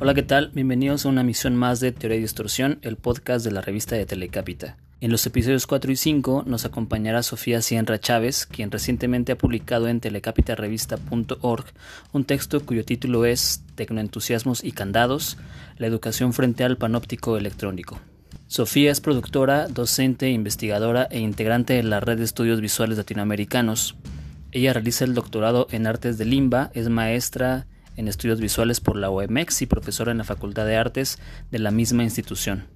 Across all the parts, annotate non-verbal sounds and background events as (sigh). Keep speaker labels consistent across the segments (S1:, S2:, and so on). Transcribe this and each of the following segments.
S1: Hola, ¿qué tal? Bienvenidos a una misión más de Teoría y Distorsión, el podcast de la revista de Telecapita. En los episodios 4 y 5 nos acompañará Sofía Sienra Chávez, quien recientemente ha publicado en telecapitarevista.org un texto cuyo título es Tecnoentusiasmos y candados, la educación frente al panóptico electrónico. Sofía es productora, docente, investigadora e integrante de la Red de Estudios Visuales Latinoamericanos. Ella realiza el doctorado en Artes de Limba, es maestra en estudios visuales por la OMX y profesora en la Facultad de Artes de la misma institución.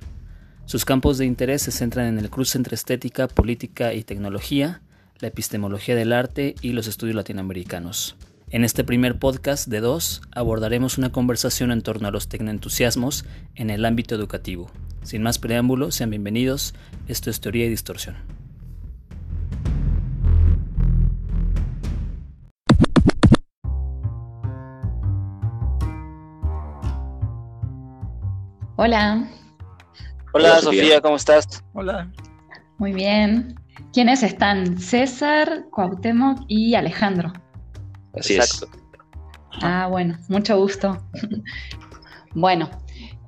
S1: Sus campos de interés se centran en el cruce entre estética, política y tecnología, la epistemología del arte y los estudios latinoamericanos. En este primer podcast de dos abordaremos una conversación en torno a los tecnoentusiasmos en el ámbito educativo. Sin más preámbulos, sean bienvenidos. Esto es Teoría y Distorsión.
S2: Hola.
S1: Hola, Sofía. ¿cómo estás?
S3: Hola.
S2: Muy bien. ¿Quiénes están? César, Cuauhtémoc y Alejandro.
S1: Así es.
S2: Ah, bueno, mucho gusto. (laughs) bueno,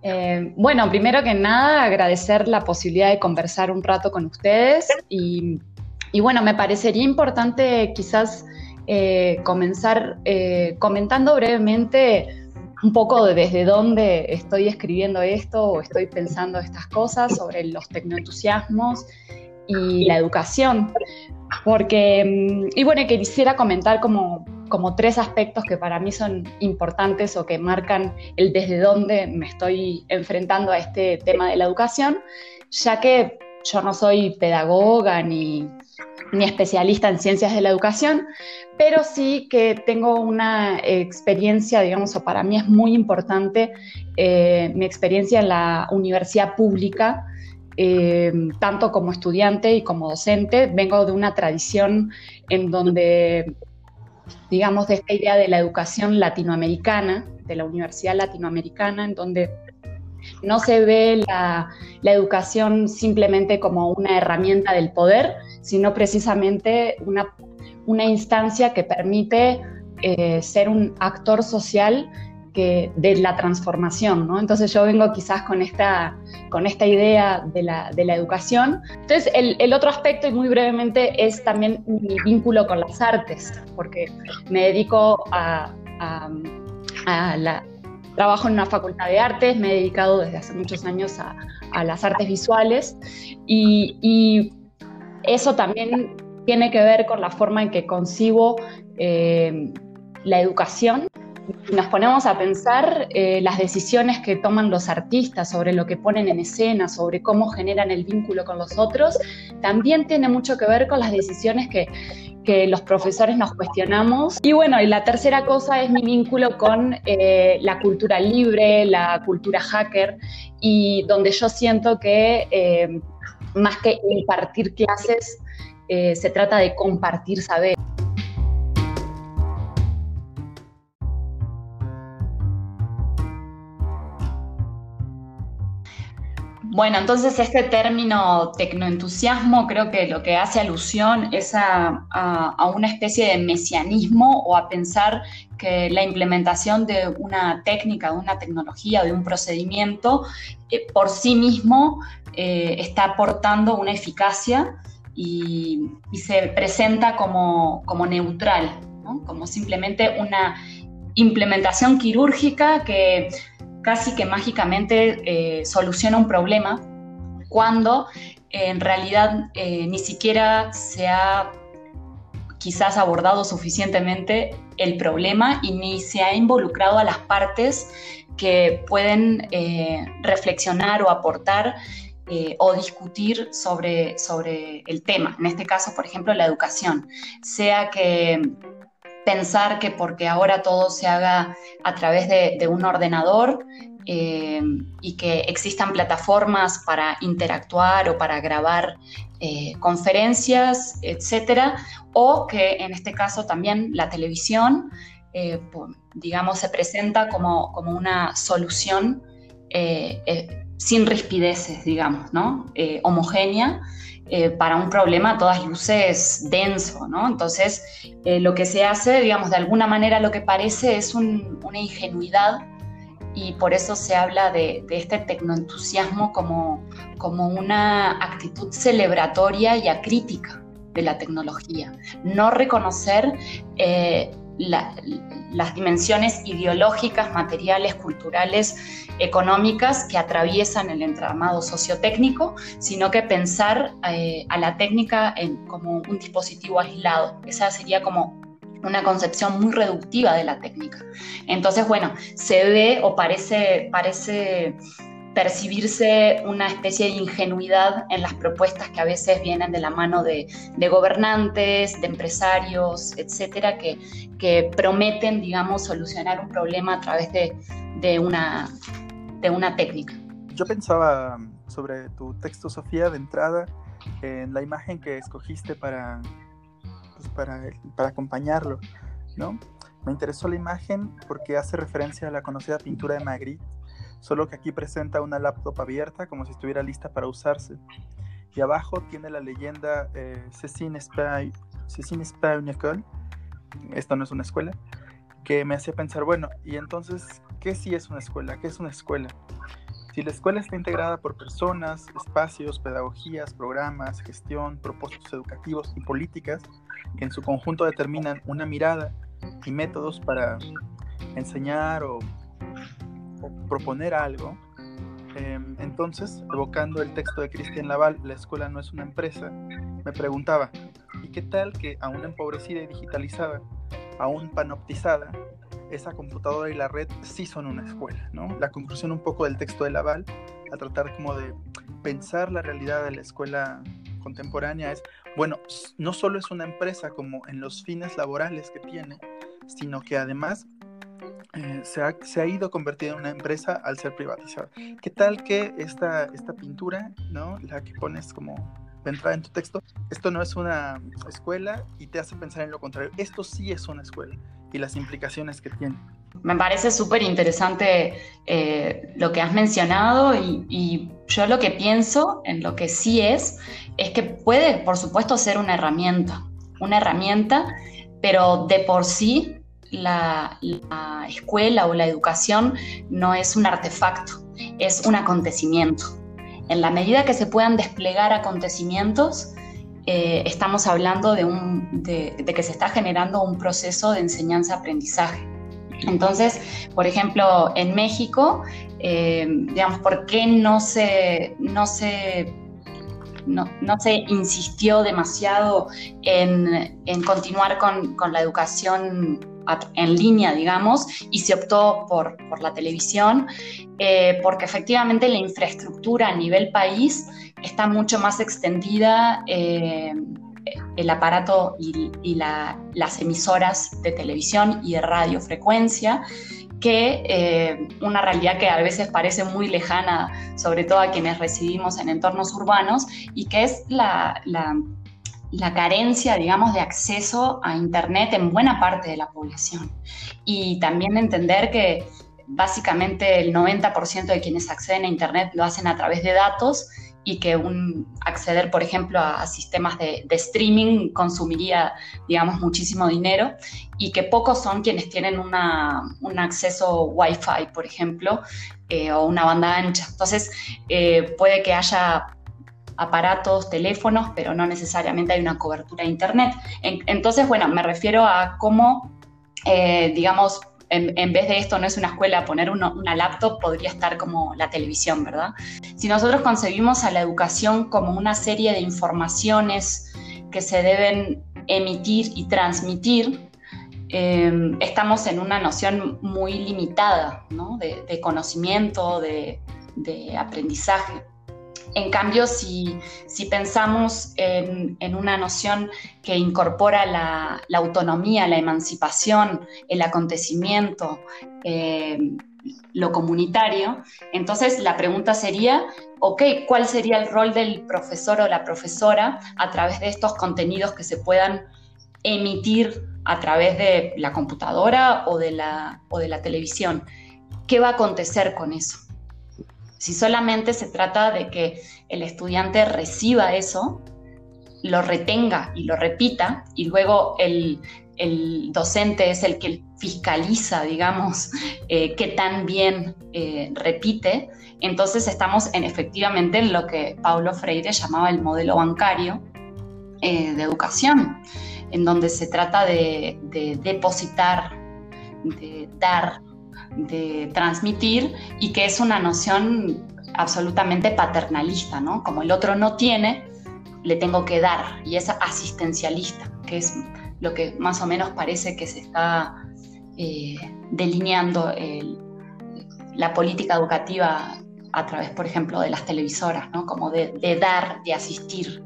S2: eh, bueno, primero que nada, agradecer la posibilidad de conversar un rato con ustedes y, bueno, me parecería importante quizás eh, comenzar eh, comentando brevemente un poco de desde dónde estoy escribiendo esto o estoy pensando estas cosas sobre los tecnoentusiasmos y la educación. Porque, mm, y bueno, quisiera comentar como, como tres aspectos que para mí son importantes o que marcan el desde dónde me estoy enfrentando a este tema de la educación, ya que yo no soy pedagoga ni, ni especialista en ciencias de la educación, pero sí que tengo una experiencia, digamos, o para mí es muy importante eh, mi experiencia en la universidad pública, eh, tanto como estudiante y como docente. Vengo de una tradición en donde, digamos, de esta idea de la educación latinoamericana, de la universidad latinoamericana, en donde no se ve la, educación simplemente como una herramienta del poder, sino precisamente una, una instancia que permite eh, ser un actor social que, de la transformación. ¿no? Entonces yo vengo quizás con esta, con esta idea de la, de la educación. Entonces el, el, otro aspecto, y muy brevemente, es también mi vínculo con las artes, porque me dedico a, a, a la Trabajo en una facultad de artes, me he dedicado desde hace muchos años a, las artes visuales y, eso también tiene que ver con la forma en que concibo eh, la educación. Nos ponemos a pensar eh, las decisiones que toman los artistas sobre lo que ponen en escena, sobre cómo generan el vínculo con los otros, también tiene mucho que ver con las decisiones que, que los profesores nos cuestionamos. Y bueno, y la tercera cosa es mi vínculo con eh, la cultura libre, la cultura hacker, y donde yo siento que más que impartir clases, eh, se trata de compartir saber. Bueno, entonces este término tecnoentusiasmo creo que lo que hace alusión es a, una especie de mesianismo o a pensar que la implementación de una técnica, de una tecnología, de un procedimiento, eh, por sí mismo eh, está aportando una eficacia y, se presenta como, neutral, como simplemente una implementación quirúrgica que casi que mágicamente eh, soluciona un problema cuando en realidad eh, ni siquiera se ha quizás abordado suficientemente el problema y ni se ha involucrado a las partes que pueden eh, reflexionar o aportar o discutir sobre, sobre el tema. En este caso, por ejemplo, la educación. Sea que pensar que porque ahora todo se haga a través de, un ordenador eh, y que existan plataformas para interactuar o para grabar eh, conferencias, etcétera, o que en este caso también la televisión, eh, digamos, se presenta como, como una solución sin rispideces, digamos, ¿no? Homogénea eh, para un problema a todas luces denso, ¿no? Entonces, eh, lo que se hace, digamos, de alguna manera lo que parece es una ingenuidad y por eso se habla de, este tecnoentusiasmo como, como una actitud celebratoria y acrítica de la tecnología. No reconocer las dimensiones ideológicas, materiales, culturales, económicas que atraviesan el entramado sociotécnico, sino que pensar eh, a la técnica como un dispositivo aislado. Esa sería como una concepción muy reductiva de la técnica. Entonces, bueno, se ve o parece, parece percibirse una especie de ingenuidad en las propuestas que a veces vienen de la mano de, gobernantes, de empresarios, etcétera, que, prometen, digamos, solucionar un problema a través de, una, de una técnica.
S3: Yo pensaba sobre tu texto, Sofía, de entrada, en la imagen que escogiste para, pues, para, para acompañarlo, ¿no? Me interesó la imagen porque hace referencia a la conocida pintura de Magritte, solo que aquí presenta una laptop abierta como si estuviera lista para usarse. Y abajo tiene la leyenda eh, Spy, esto no es una escuela, que me hacía pensar, bueno, y entonces, ¿qué sí es una escuela? ¿Qué es una escuela? Si la escuela está integrada por personas, espacios, pedagogías, programas, gestión, propósitos educativos y políticas que en su conjunto determinan una mirada y métodos para enseñar o proponer algo. Em, entonces, evocando el texto de Cristian Laval, La escuela no es una empresa, me preguntaba, ¿y qué tal que aún empobrecida y digitalizada, aún panoptizada, esa computadora y la red sí son una escuela? ¿no? La conclusión un poco del texto de Laval, a tratar como de pensar la realidad de la escuela contemporánea es, bueno, no solo es una empresa como en los fines laborales que tiene, sino que además eh, se, ha, se, ha, ido convertido en una empresa al ser privatizada. ¿Qué tal que esta, esta pintura, ¿no? la que pones como entrada en tu texto, esto no es una escuela y te hace pensar en lo contrario, esto sí es una escuela y las implicaciones que tiene?
S2: Me parece súper interesante eh, lo que has mencionado y, yo lo que pienso en lo que sí es, es que puede, por supuesto, ser una herramienta, una herramienta, pero de por sí la, escuela o la educación no es un artefacto, es un acontecimiento. En la medida que se puedan desplegar acontecimientos, eh, estamos hablando de, que se está generando un proceso de enseñanza-aprendizaje. Entonces, por ejemplo, en México, eh, digamos, ¿por qué no se, no se no, se insistió demasiado en, continuar con, con, la educación en línea, digamos, y se optó por, la televisión, eh, porque efectivamente la infraestructura a nivel país está mucho más extendida. Eh, el aparato y, las emisoras de televisión y de radiofrecuencia, que eh, una realidad que a veces parece muy lejana, sobre todo a quienes residimos en entornos urbanos, y que es la la carencia, digamos, de acceso a Internet en buena parte de la población. Y también entender que básicamente el 90% de quienes acceden a Internet lo hacen a través de datos y que un acceder, por ejemplo, a, sistemas de, streaming consumiría, digamos, muchísimo dinero y que pocos son quienes tienen un acceso Wi-Fi, por ejemplo, eh, o una banda ancha. Entonces, eh, puede que haya aparatos, teléfonos, pero no necesariamente hay una cobertura de Internet. entonces, bueno, me refiero a cómo, eh, digamos, en, vez de esto no es una escuela, poner una laptop podría estar como la televisión, ¿verdad? Si nosotros concebimos a la educación como una serie de informaciones que se deben emitir y transmitir, eh, estamos en una noción muy limitada ¿no? de, conocimiento, de aprendizaje. En cambio, si, pensamos en, una noción que incorpora la, autonomía, la emancipación, el acontecimiento, eh, lo comunitario, entonces la pregunta sería, ok, ¿cuál sería el rol del profesor o la profesora a través de estos contenidos que se puedan emitir a través de la computadora o de la, o de la televisión? ¿Qué va a acontecer con eso? Si solamente se trata de que el estudiante reciba eso, lo retenga y lo repita, y luego el, docente es el que fiscaliza, digamos, (laughs) eh, que tan bien eh, repite, entonces estamos en, efectivamente en lo que Paulo Freire llamaba el modelo bancario eh, de educación, en donde se trata de, depositar, de dar, de transmitir y que es una noción absolutamente paternalista, ¿no? Como el otro no tiene, le tengo que dar y es asistencialista, que es lo que más o menos parece que se está eh, delineando la política educativa a través, por ejemplo, de las televisoras, ¿no? como de, dar, de asistir.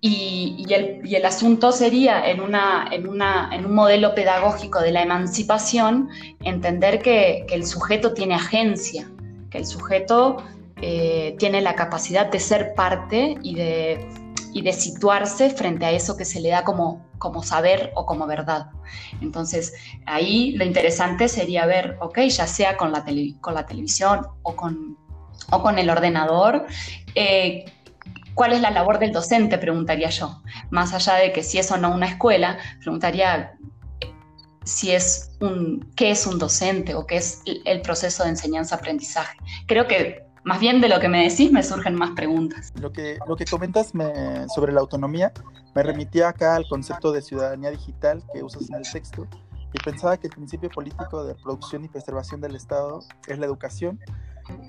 S2: Y, el, asunto sería, en, un modelo pedagógico de la emancipación, entender que, el sujeto tiene agencia, que el sujeto eh, tiene la capacidad de ser parte y de, situarse frente a eso que se le da como, saber o como verdad. Entonces, ahí lo interesante sería ver, ok, ya sea con la, televisión o con, o con el ordenador, eh, ¿cuál es la labor del docente? Preguntaría yo. Más allá de que si es o no una escuela, preguntaría si es un, qué es un docente o qué es el proceso de enseñanza-aprendizaje. Creo que más bien de lo que me decís me surgen más preguntas.
S3: Lo que, lo que comentas sobre la autonomía me remitía acá al concepto de ciudadanía digital que usas en el texto y pensaba que el principio político de producción y preservación del Estado es la educación.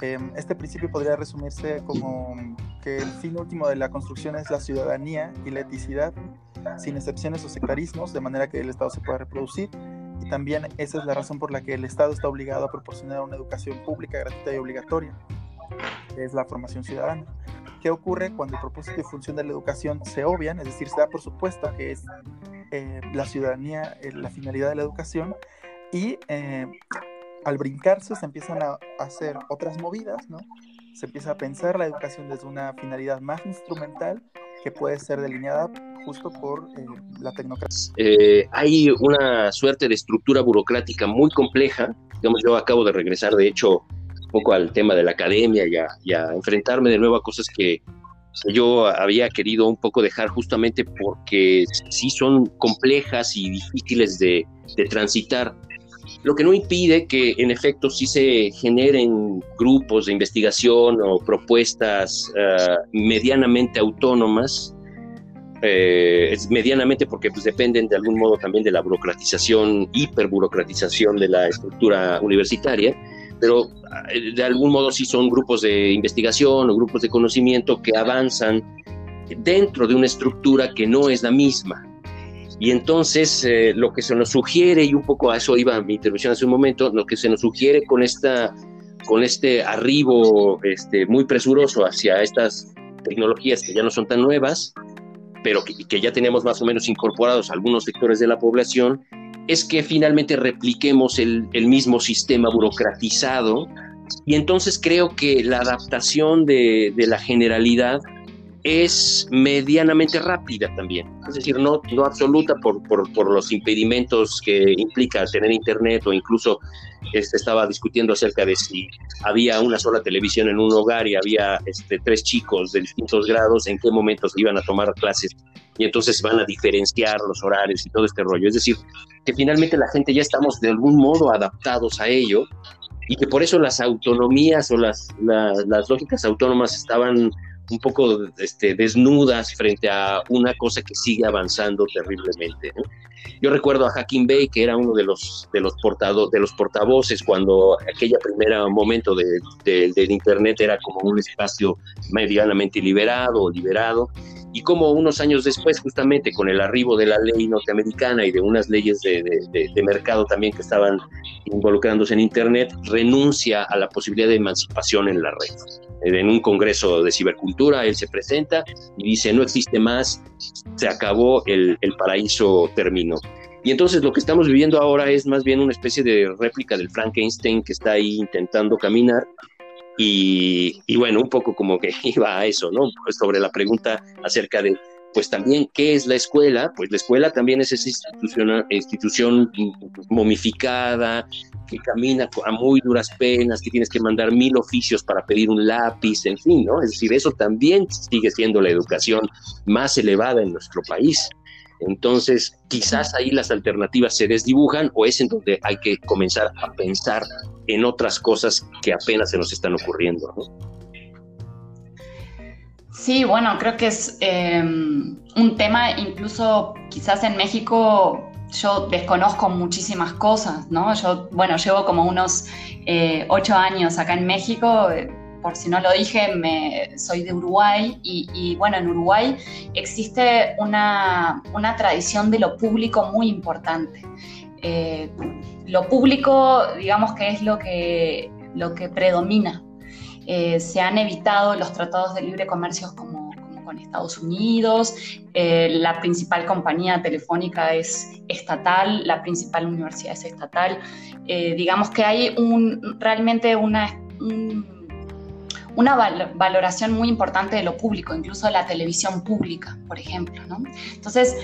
S3: Em, este principio podría resumirse como que el fin último de la construcción es la ciudadanía y la eticidad, sin excepciones o sectarismos, de manera que el Estado se pueda reproducir. Y también esa es la razón por la que el Estado está obligado a proporcionar una educación pública, gratuita y obligatoria que es la formación ciudadana. ¿Qué ocurre cuando el propósito y función de la educación se obvian? Es decir, se da por supuesto que es eh, la ciudadanía eh, la finalidad de la educación y eh, al brincarse se empiezan a hacer otras movidas, ¿no? Se empieza a pensar la educación desde una finalidad más instrumental que puede ser delineada justo por la tecnocracia.
S4: hay una suerte de estructura burocrática muy compleja. Digamos, yo acabo de regresar, de hecho, poco al tema de la academia y a, enfrentarme de nuevo a cosas que yo había querido un poco dejar justamente porque sí son complejas y difíciles de, transitar. Lo que no impide que en efecto sí se generen grupos de investigación o propuestas eh, medianamente autónomas, eh, medianamente porque pues, dependen de algún modo también de la burocratización, hiperburocratización de la estructura universitaria, pero eh, de algún modo sí son grupos de investigación o grupos de conocimiento que avanzan dentro de una estructura que no es la misma. Y entonces eh, lo que se nos sugiere, y un poco a eso iba mi intervención hace un momento, lo que se nos sugiere con, esta, con este arribo este, muy presuroso hacia estas tecnologías que ya no son tan nuevas, pero que, que ya tenemos más o menos incorporados algunos sectores de la población, es que finalmente repliquemos el, mismo sistema burocratizado. Y entonces creo que la adaptación de, la generalidad es medianamente rápida también, es decir, no, no absoluta por, por, los impedimentos que implica tener internet o incluso este, estaba discutiendo acerca de si había una sola televisión en un hogar y había este, tres chicos de distintos grados, en qué momentos iban a tomar clases y entonces van a diferenciar los horarios y todo este rollo. Es decir, que finalmente la gente ya estamos de algún modo adaptados a ello y que por eso las autonomías o las, las, lógicas autónomas estaban un poco este, desnudas frente a una cosa que sigue avanzando terriblemente. Yo recuerdo a Hacking Bay, que era uno de los, de los, portado, de los portavoces cuando aquella primera momento de, del Internet era como un espacio medianamente liberado, liberado, y como unos años después, justamente con el arribo de la ley norteamericana y de unas leyes de, de, mercado también que estaban involucrándose en Internet, renuncia a la posibilidad de emancipación en la red. En un congreso de cibercultura, él se presenta y dice, no existe más, se acabó, el, el paraíso terminó. Y entonces lo que estamos viviendo ahora es más bien una especie de réplica del Frankenstein que está ahí intentando caminar y, bueno, un poco como que (laughs) iba a eso, ¿no? Pues sobre la pregunta acerca de pues también, ¿qué es la escuela? Pues la escuela también es esa institución momificada, que camina a muy duras penas, que tienes que mandar mil oficios para pedir un lápiz, en fin, ¿no? Es decir, eso también sigue siendo la educación más elevada en nuestro país. Entonces, quizás ahí las alternativas se desdibujan o es en donde hay que comenzar a pensar en otras cosas que apenas se nos están ocurriendo.
S2: Sí, bueno, creo que es eh, un tema, incluso quizás en México yo desconozco muchísimas cosas, ¿no? Yo, bueno, llevo como unos eh, ocho años acá en México, eh, por si no lo dije, me, soy de Uruguay y, bueno, en Uruguay existe una, tradición de lo público muy importante. Eh, lo público, digamos que es lo que, lo que predomina. Eh, se han evitado los tratados de libre comercio como, con Estados Unidos, eh, la principal compañía telefónica es estatal, la principal universidad es estatal. digamos que hay un, realmente una una valoración muy importante de lo público, incluso de la televisión pública, por ejemplo. Entonces,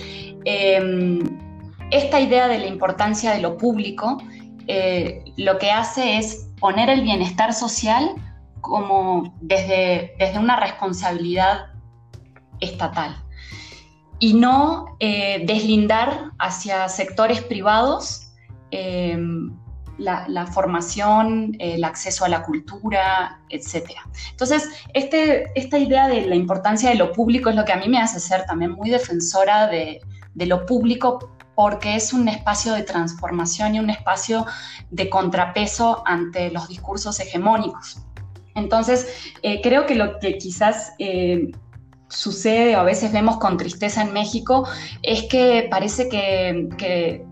S2: em, esta idea de la importancia de lo público eh, lo que hace es poner el bienestar social como desde, desde una responsabilidad estatal y no eh, deslindar hacia sectores privados em, la, formación, el acceso a la cultura, etc. Entonces, este, esta idea de la importancia de lo público es lo que a mí me hace ser también muy defensora de, lo público porque es un espacio de transformación y un espacio de contrapeso ante los discursos hegemónicos. Entonces, eh, creo que lo que quizás eh, sucede o a veces vemos con tristeza en México es que parece que, que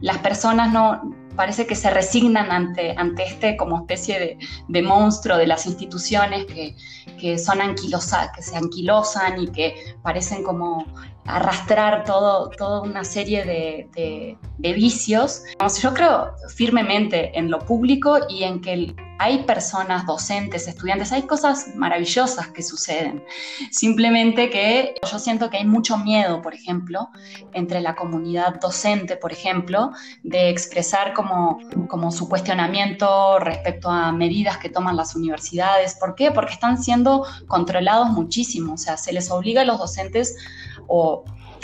S2: las personas no, parece que se resignan ante, ante este como especie de, monstruo de las instituciones que, que son anquilosa, que se anquilosan y que parecen como arrastrar todo, toda una serie de, de, vicios. Yo creo firmemente en lo público y en que hay personas, docentes, estudiantes, hay cosas maravillosas que suceden. Simplemente que yo siento que hay mucho miedo, por ejemplo, entre la comunidad docente, por ejemplo, de expresar como, como su cuestionamiento respecto a medidas que toman las universidades. ¿Por qué? Porque están siendo controlados muchísimo. O sea, se les obliga a los docentes o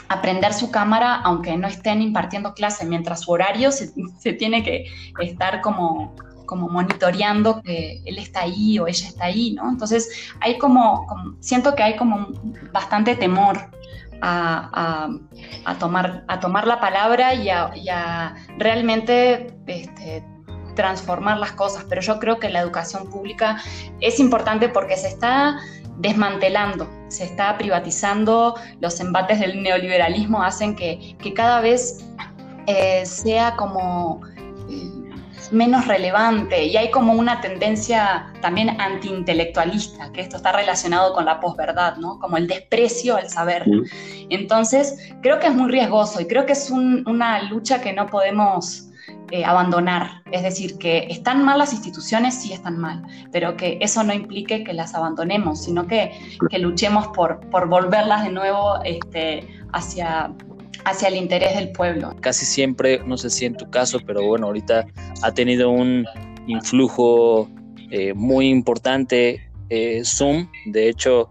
S2: aprender su cámara aunque no estén impartiendo clase, mientras su horario (laughs) se, tiene que estar como, como monitoreando que él está ahí o ella está ahí, ¿no? Entonces hay como, siento que hay como bastante temor a, tomar, a tomar la palabra y a, realmente este, transformar las cosas, pero yo creo que la educación pública es importante porque se está desmantelando, se está privatizando, los embates del neoliberalismo hacen que, cada vez eh, sea como eh, menos relevante y hay como una tendencia también antiintelectualista, que esto está relacionado con la posverdad, ¿no? como el desprecio al saber. Entonces, creo que es muy riesgoso y creo que es una lucha que no podemos eh, abandonar. Es decir, que están mal las instituciones, sí están mal, pero que eso no implique que las abandonemos, sino que, que luchemos por, por volverlas de nuevo este, hacia, hacia el interés del pueblo.
S1: Casi siempre, no sé si en tu caso, pero bueno, ahorita ha tenido un influjo eh, muy importante eh, Zoom. De hecho,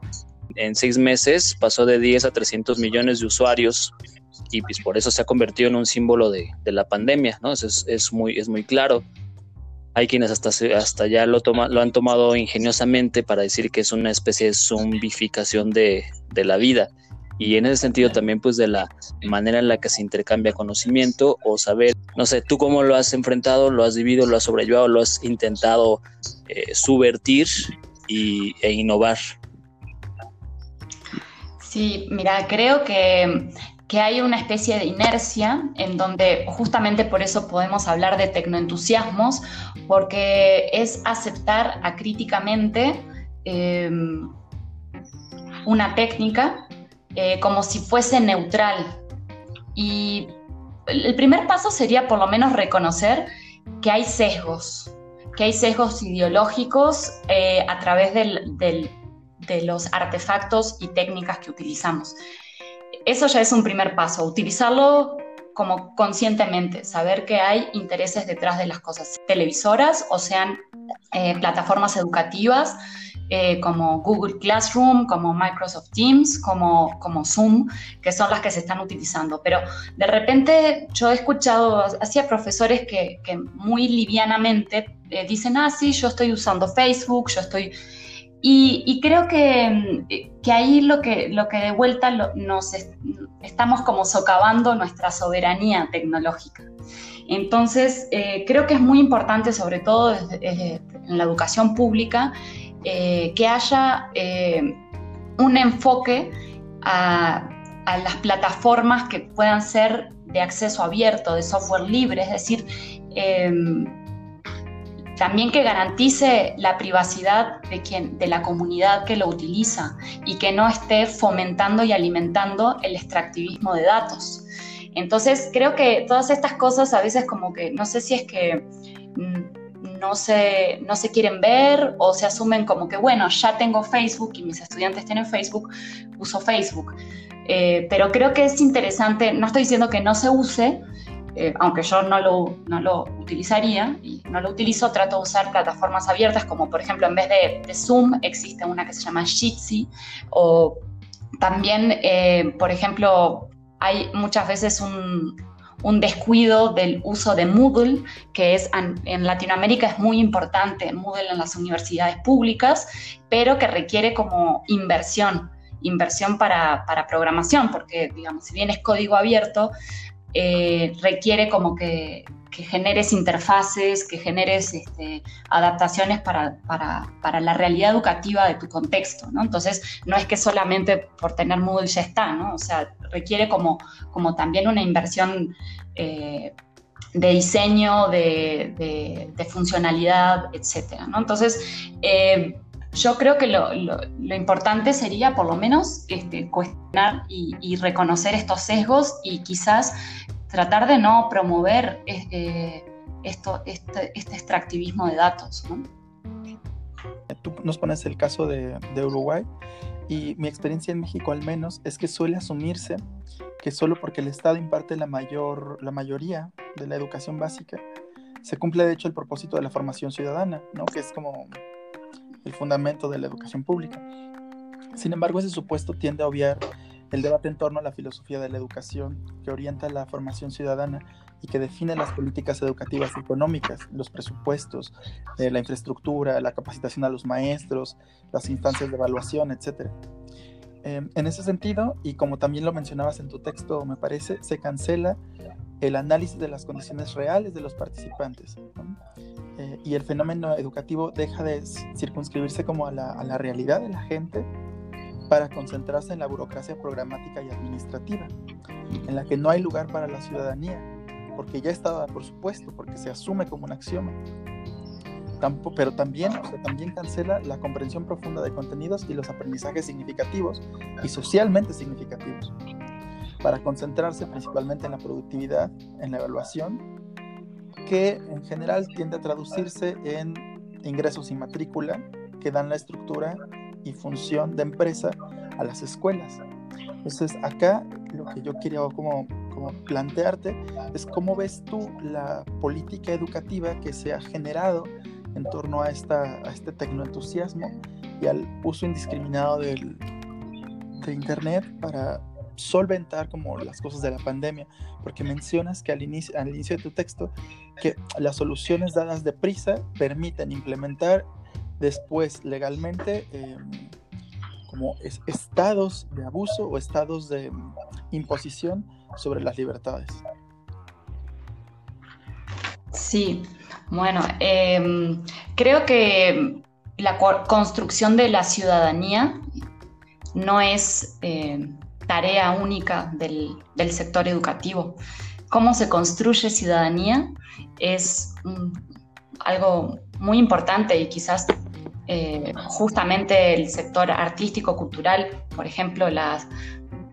S1: en seis meses pasó de 10 a 300 millones de usuarios y pues por eso se ha convertido en un símbolo de, la pandemia, ¿no? Es, es, muy, es muy claro. Hay quienes hasta, hasta ya lo, toma, lo han tomado ingeniosamente para decir que es una especie de zombificación de, de la vida y en ese sentido también pues de la manera en la que se intercambia conocimiento o saber, no sé, tú cómo lo has enfrentado, lo has vivido, lo has sobrellevado, lo has intentado eh, subvertir y, e innovar.
S2: Sí, mira, creo que que hay una especie de inercia en donde justamente por eso podemos hablar de tecnoentusiasmos, porque es aceptar acríticamente em, una técnica eh, como si fuese neutral. Y el primer paso sería por lo menos reconocer que hay sesgos, que hay sesgos ideológicos eh, a través de los artefactos y técnicas que utilizamos. Eso ya es un primer paso, utilizarlo como conscientemente, saber que hay intereses detrás de las cosas, televisoras o sean eh, plataformas educativas eh, como Google Classroom, como Microsoft Teams, como, como Zoom, que son las que se están utilizando. Pero de repente yo he escuchado hacia profesores que, muy livianamente eh, dicen, ah, sí, yo estoy usando Facebook, yo estoy... Y, creo que, que, ahí lo que, lo que de vuelta nos estamos como socavando nuestra soberanía tecnológica. Entonces, eh, creo que es muy importante, sobre todo en la educación pública, eh, que haya eh, un enfoque a, las plataformas que puedan ser de acceso abierto, de software libre, es decir, em, también que garantice la privacidad de, quien, de la comunidad que lo utiliza y que no esté fomentando y alimentando el extractivismo de datos. Entonces, creo que todas estas cosas a veces como que, no sé si es que mm, no se, no se quieren ver o se asumen como que, bueno, ya tengo Facebook y mis estudiantes tienen Facebook, uso Facebook. Eh, pero creo que es interesante, no estoy diciendo que no se use, eh, aunque yo no lo, no lo utilizaría y no lo utilizo, trato de usar plataformas abiertas como por ejemplo en vez de, Zoom existe una que se llama Jitsi. O también, eh, por ejemplo, hay muchas veces un, un descuido del uso de Moodle, que es en Latinoamérica es muy importante, Moodle en las universidades públicas, pero que requiere como inversión, inversión para, programación, porque digamos, si bien es código abierto, eh, requiere como que que generes interfaces, que generes este, adaptaciones para, la realidad educativa de tu contexto, ¿no? Entonces, no es que solamente por tener Moodle ya está, ¿no? O sea, requiere como, como también una inversión eh, de diseño, de, funcionalidad, etcétera, ¿no? Entonces, eh, yo creo que lo, importante sería por lo menos este, cuestionar y, y, reconocer estos sesgos y quizás tratar de no promover eh, esto, este, este, extractivismo de datos.
S3: Tú nos pones el caso de, Uruguay y mi experiencia en México al menos es que suele asumirse que solo porque el Estado imparte la, mayor, la mayoría de la educación básica, se cumple de hecho el propósito de la formación ciudadana, ¿no? que es como el fundamento de la educación pública. Sin embargo, ese supuesto tiende a obviar el debate en torno a la filosofía de la educación que orienta la formación ciudadana y que define las políticas educativas y económicas, los presupuestos, eh, la infraestructura, la capacitación a los maestros, las instancias de evaluación, etc. Em, en ese sentido, y como también lo mencionabas en tu texto, me parece, se cancela el análisis de las condiciones reales de los participantes. Eh, y el fenómeno educativo deja de circunscribirse como a la, realidad de la gente para concentrarse en la burocracia programática y administrativa, en la que no hay lugar para la ciudadanía, porque ya está por supuesto, porque se asume como un axioma. pero también, también cancela la comprensión profunda de contenidos y los aprendizajes significativos y socialmente significativos, para concentrarse principalmente en la productividad, en la evaluación, que en general tiende a traducirse en ingresos y matrícula, que dan la estructura y función de empresa a las escuelas. Entonces, acá lo que yo quería como, como plantearte es cómo ves tú la política educativa que se ha generado en torno a, esta, a este tecnoentusiasmo y al uso indiscriminado del, de Internet para solventar como las cosas de la pandemia, porque mencionas que al inicio, al inicio de tu texto que las soluciones dadas de prisa permiten implementar después legalmente em, como estados de abuso o estados de em, imposición sobre las libertades.
S2: Sí, bueno, em, creo que la construcción de la ciudadanía no es tarea única del, sector educativo. Cómo se construye ciudadanía es algo muy importante y quizás eh, justamente el sector artístico, cultural, por ejemplo,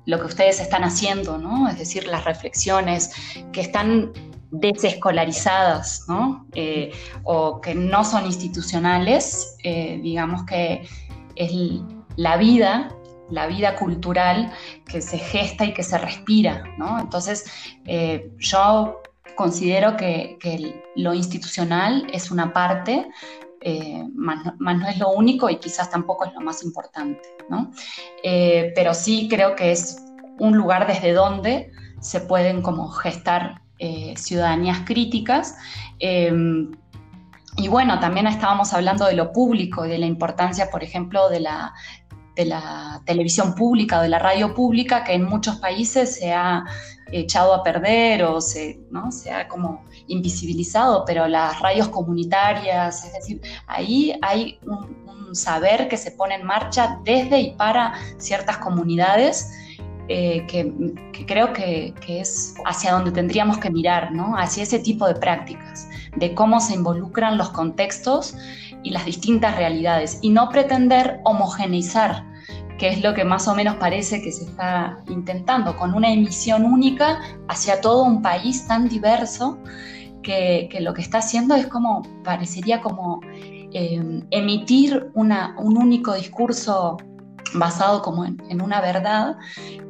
S2: lo que ustedes están haciendo, ¿no? es decir, las reflexiones que están desescolarizadas. Eh, o que no son institucionales, eh, digamos que es la vida la vida cultural que se gesta y que se respira, ¿no? Entonces, eh, yo considero que, lo institucional es una parte, eh, más, no, es lo único y quizás tampoco es lo más importante. Eh, pero sí creo que es un lugar desde donde se pueden como gestar ciudadanías críticas y bueno, también estábamos hablando de lo público y de la importancia, por ejemplo, de la, de la televisión pública o de la radio pública, que en muchos países se ha echado a perder o se, ¿no? se ha como invisibilizado, pero las radios comunitarias, es decir, ahí hay un, saber que se pone en marcha desde y para ciertas comunidades. Eh, que, creo que, que, es hacia donde tendríamos que mirar, ¿no? hacia ese tipo de prácticas de cómo se involucran los contextos y las distintas realidades y no pretender homogeneizar, que es lo que más o menos parece que se está intentando, con una emisión única hacia todo un país tan diverso que, lo que está haciendo es como, parecería como eh, emitir un único discurso basado como en, una verdad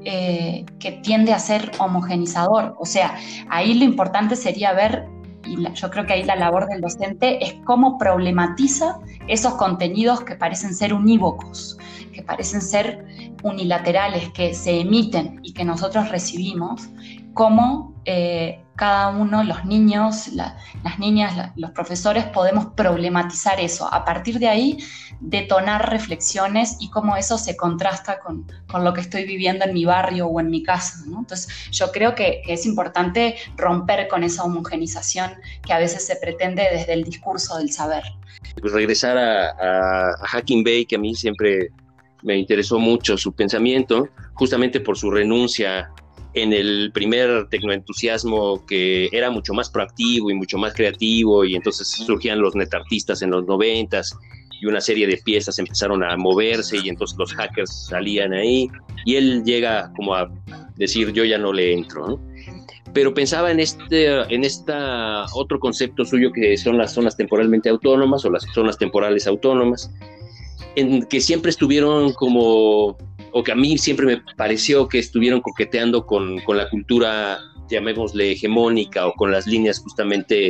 S2: eh, que tiende a ser homogenizador. O sea, ahí lo importante sería ver y yo creo que ahí la labor del docente es cómo problematiza esos contenidos que parecen ser unívocos, que parecen ser unilaterales, que se emiten y que nosotros recibimos, cómo eh, cada uno, los niños, las niñas, los profesores, podemos problematizar eso. A partir de ahí, detonar reflexiones y cómo eso se contrasta con, lo que estoy viviendo en mi barrio o en mi casa. Entonces, yo creo que, es importante romper con esa homogenización que a veces se pretende desde el discurso del saber.
S4: Pues regresar a, a, a Hacking Bay, que a mí siempre me interesó mucho su pensamiento, justamente por su renuncia en el primer tecnoentusiasmo que era mucho más proactivo y mucho más creativo y entonces surgían los netartistas en los noventas y una serie de piezas empezaron a moverse y entonces los hackers salían ahí y él llega como a decir yo ya no le entro, Pero pensaba en este, en esta otro concepto suyo que son las zonas temporalmente autónomas o las zonas temporales autónomas, en que siempre estuvieron como o que a mí siempre me pareció que estuvieron coqueteando con, la cultura, llamémosle hegemónica, o con las líneas justamente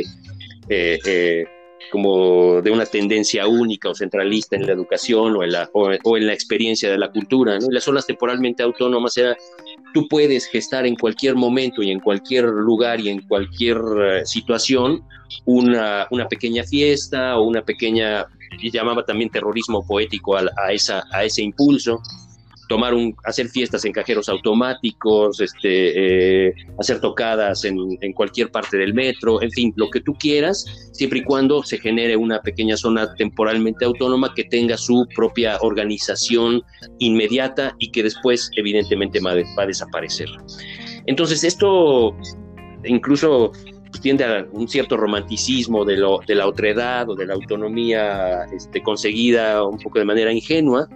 S4: eh, eh, como de una tendencia única o centralista en la educación o en la, o, en la experiencia de la cultura. ¿no? las zonas temporalmente autónomas era, tú puedes gestar en cualquier momento y en cualquier lugar y en cualquier eh, situación una, una pequeña fiesta o una pequeña, y llamaba también terrorismo poético a, a, esa, a ese impulso tomar un, hacer fiestas en cajeros automáticos, este, eh, hacer tocadas en, cualquier parte del metro, en fin, lo que tú quieras, siempre y cuando se genere una pequeña zona temporalmente autónoma que tenga su propia organización inmediata y que después evidentemente va, a desaparecer. Entonces esto incluso tiende a un cierto romanticismo de, lo, de la otredad o de la autonomía este, conseguida un poco de manera ingenua,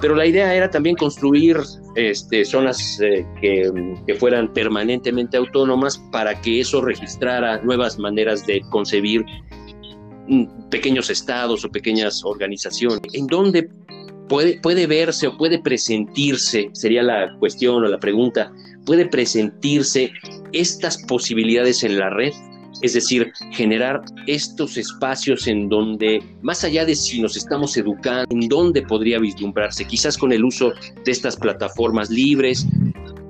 S4: pero la idea era también construir este, zonas eh, que, fueran permanentemente autónomas para que eso registrara nuevas maneras de concebir mm, pequeños estados o pequeñas organizaciones, en donde puede, puede verse o puede presentirse, sería la cuestión o la pregunta, puede presentirse estas posibilidades en la red es decir, generar estos espacios en donde, más allá de si nos estamos educando, en dónde podría vislumbrarse, quizás con el uso de estas plataformas libres,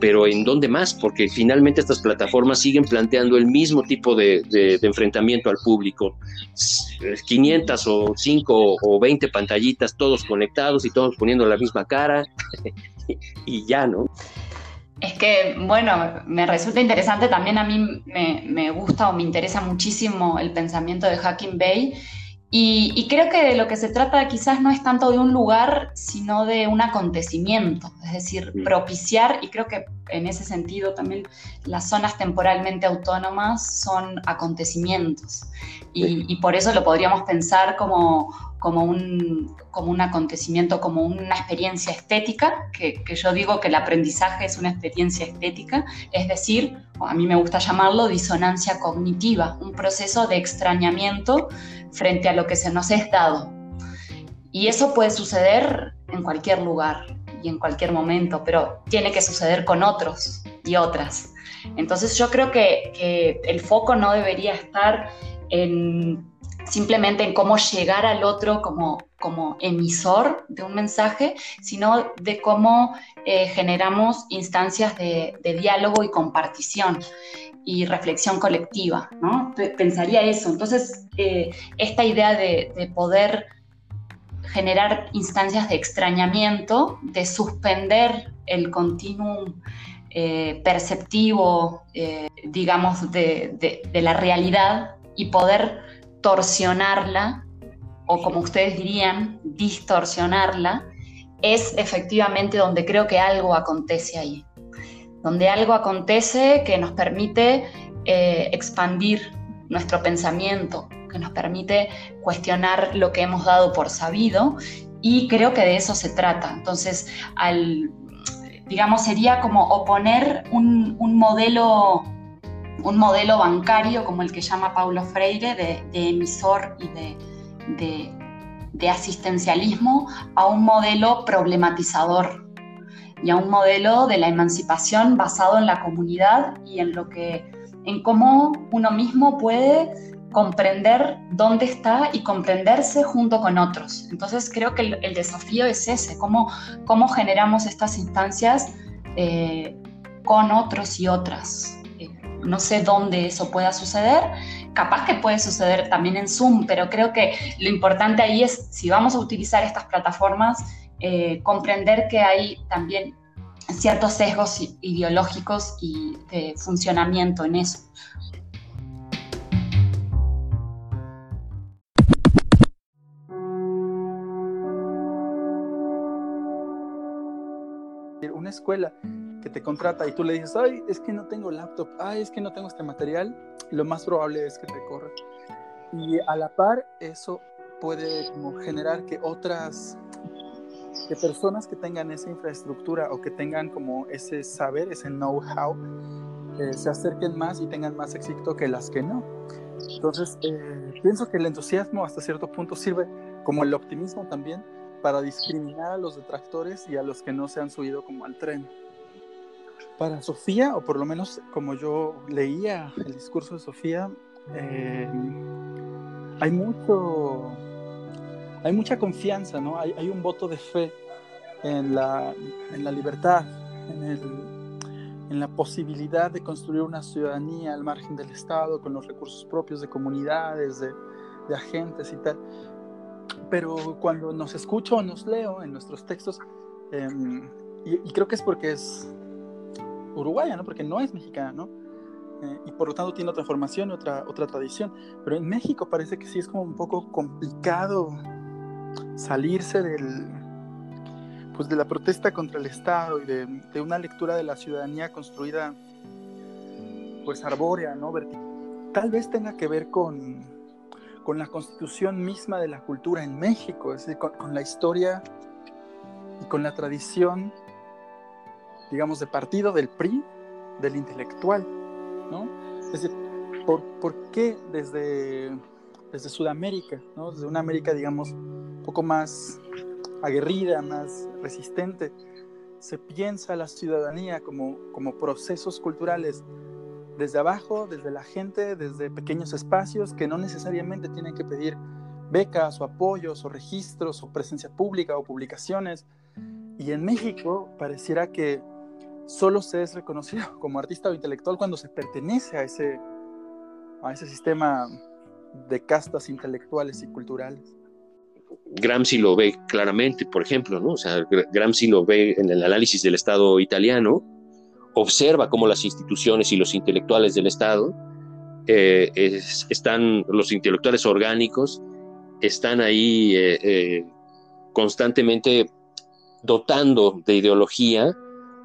S4: pero en dónde más, porque finalmente estas plataformas siguen planteando el mismo tipo de, enfrentamiento al público. 500 o 5 o 20 pantallitas, todos conectados y todos poniendo la misma cara (laughs) y ya, ¿no?
S2: Es que, bueno, me resulta interesante, también a mí me, gusta o me interesa muchísimo el pensamiento de Hacking Bay y, creo que de lo que se trata quizás no es tanto de un lugar, sino de un acontecimiento, es decir, propiciar, y creo que en ese sentido también las zonas temporalmente autónomas son acontecimientos, y, por eso lo podríamos pensar como, como, un, como un acontecimiento, como una experiencia estética, que, que yo digo que el aprendizaje es una experiencia estética, es decir, a mí me gusta llamarlo disonancia cognitiva, un proceso de extrañamiento frente a lo que se nos es dado. Y eso puede suceder en cualquier lugar, y en cualquier momento, pero tiene que suceder con otros y otras. Entonces yo creo que, el foco no debería estar en simplemente en cómo llegar al otro como, como emisor de un mensaje, sino de cómo eh, generamos instancias de, diálogo y compartición y reflexión colectiva, ¿no? Pensaría eso. Entonces, eh, esta idea de, poder generar instancias de extrañamiento, de suspender el continuum eh, perceptivo, digamos, de, de la realidad y poder torsionarla, o como ustedes dirían, distorsionarla, es efectivamente donde creo que algo acontece ahí. Donde algo acontece que nos permite eh, expandir nuestro pensamiento, que nos permite cuestionar lo que hemos dado por sabido y creo que de eso se trata. Entonces, al, digamos, sería como oponer un, un modelo un modelo bancario como el que llama Paulo Freire de, emisor y de, asistencialismo a un modelo problematizador y a un modelo de la emancipación basado en la comunidad y en lo que en cómo uno mismo puede comprender dónde está y comprenderse junto con otros. Entonces creo que el, desafío es ese, cómo, cómo generamos estas instancias eh, con otros y otras no sé dónde eso pueda suceder. Capaz que puede suceder también en Zoom, pero creo que lo importante ahí es, si vamos a utilizar estas plataformas, eh, comprender que hay también ciertos sesgos ideológicos y de funcionamiento en eso.
S3: Una escuela que te contrata y tú le dices, ay, es que no tengo laptop, ay, es que no tengo este material, lo más probable es que te corra. Y a la par, eso puede generar que otras, que personas que tengan esa infraestructura o que tengan como ese saber, ese know-how, eh, se acerquen más y tengan más éxito que las que no. Entonces, eh, pienso que el entusiasmo hasta cierto punto sirve como el optimismo también para discriminar a los detractores y a los que no se han subido como al tren. Para Sofía, o por lo menos como yo leía el discurso de Sofía, eh, hay mucho, hay mucha confianza, ¿no? Hay, un voto de fe en la, en la libertad, en, la posibilidad de construir una ciudadanía al margen del Estado, con los recursos propios de comunidades, de, de agentes y tal. Pero cuando nos escucho o nos leo en nuestros textos, em, y, creo que es porque es uruguaya, ¿no? Porque no es mexicana, ¿no? Eh, y por lo tanto tiene otra formación, otra, otra tradición. Pero en México parece que sí es como un poco complicado salirse del, pues de la protesta contra el Estado y de, de una lectura de la ciudadanía construida, pues arbórea, ¿no? Tal vez tenga que ver con, con la constitución misma de la cultura en México, es decir, con, con la historia y con la tradición digamos, de partido del PRI, del intelectual, ¿no? Es decir, ¿por, por qué desde, desde Sudamérica, ¿no? Desde una América, digamos, un poco más aguerrida, más resistente, se piensa la ciudadanía como, como procesos culturales desde abajo, desde la gente, desde pequeños espacios que no necesariamente tienen que pedir becas o apoyos o registros o presencia pública o publicaciones. Y en México pareciera que solo se es reconocido (laughs) como artista o intelectual cuando se pertenece a ese, a ese sistema de castas intelectuales y culturales.
S4: Gramsci lo ve claramente, por ejemplo, ¿no? O sea, Gramsci lo ve en el análisis del Estado italiano, observa cómo las instituciones y los intelectuales del Estado eh, están, los intelectuales orgánicos, están ahí eh, eh, constantemente dotando de ideología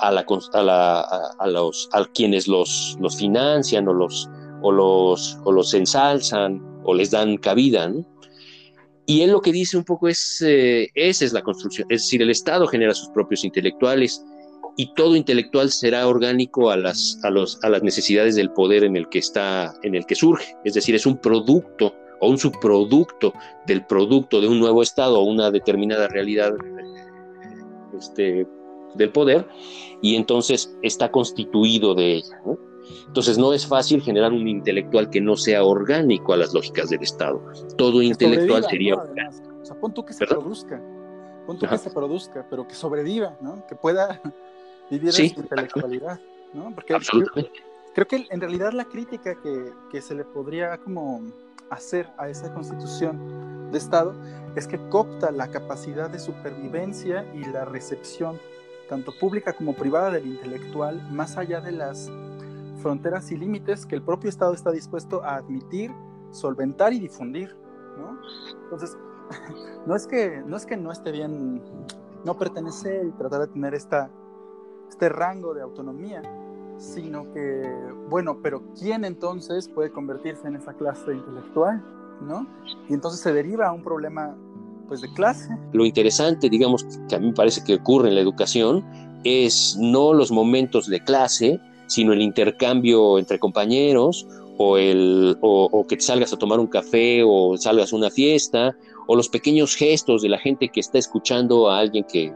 S4: a, la, a, los, a quienes los, los financian o los, o, los, o los ensalzan o les dan cabida. Y él lo que dice un poco es, eh, esa es la construcción, es decir, el Estado genera sus propios intelectuales y todo intelectual será orgánico a las, a, los, a las necesidades del poder en el que está, en el que surge. Es decir, es un producto o un subproducto del producto de un nuevo Estado o una determinada realidad este, del poder y entonces está constituido de ella. Entonces no es fácil generar un intelectual que no sea orgánico a las lógicas del Estado. Todo intelectual sería...
S3: O sea, pon tú que se produzca, pon tú que se produzca, pero que sobreviva, ¿no? Que pueda (laughs) vivir sí. su intelectualidad, ¿no? Porque
S4: Absolutamente.
S3: Creo, que en realidad la crítica que, que se le podría como hacer a esa constitución de Estado es que copta la capacidad de supervivencia y la recepción, tanto pública como privada, del intelectual, más allá de las fronteras y límites que el propio Estado está dispuesto a admitir, solventar y difundir. ¿no? Entonces, (laughs) no es, que, no es que no esté bien no pertenecer y tratar de tener esta, este rango de autonomía, sino que, bueno, pero ¿quién entonces puede convertirse en esa clase intelectual? ¿no? Y entonces se deriva a un problema pues de clase.
S4: Lo interesante, digamos, que a mí me parece que ocurre en la educación es no los momentos de clase, sino el intercambio entre compañeros o, el, o, que te salgas a tomar un café o salgas a una fiesta o los pequeños gestos de la gente que está escuchando a alguien que,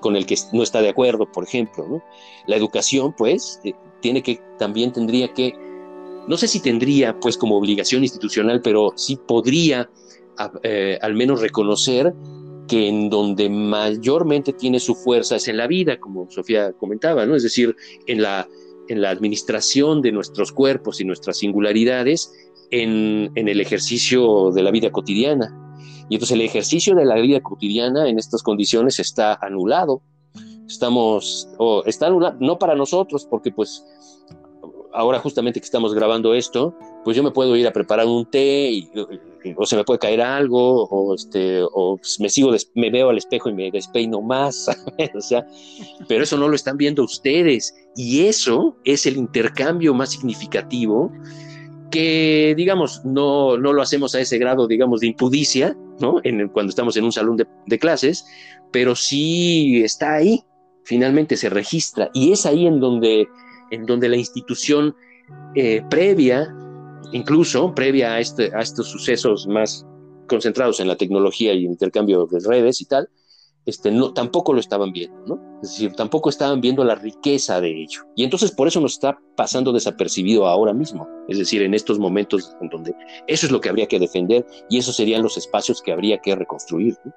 S4: con el que no está de acuerdo, por ejemplo. ¿no? La educación, pues, eh, tiene que, también tendría que, no sé si tendría, pues, como obligación institucional, pero sí podría eh, al menos reconocer que en donde mayormente tiene su fuerza es en la vida, como Sofía comentaba, ¿no? Es decir, en la, en la administración de nuestros cuerpos y nuestras singularidades, en, en el ejercicio de la vida cotidiana. Y entonces el ejercicio de la vida cotidiana en estas condiciones está anulado. Estamos, o está anulado, no para nosotros, porque pues ahora justamente que estamos grabando esto, pues yo me puedo ir a preparar un té y, o se me puede caer algo o este o me sigo me veo al espejo y me despeino más, (laughs) o sea, pero eso no lo están viendo ustedes. Y eso es el intercambio más significativo que digamos no, no lo hacemos a ese grado digamos de impudicia, ¿no? En, cuando estamos en un salón de, de clases, pero sí está ahí, finalmente se registra. Y es ahí en donde en donde la institución eh, previa, incluso previa a, este, a estos sucesos más concentrados en la tecnología y el intercambio de redes y tal, este, no, tampoco lo estaban viendo, ¿no? Es decir, tampoco estaban viendo la riqueza de ello. Y entonces por eso nos está pasando desapercibido ahora mismo, es decir, en estos momentos en donde eso es lo que habría que defender y esos serían los espacios que habría que reconstruir. ¿no?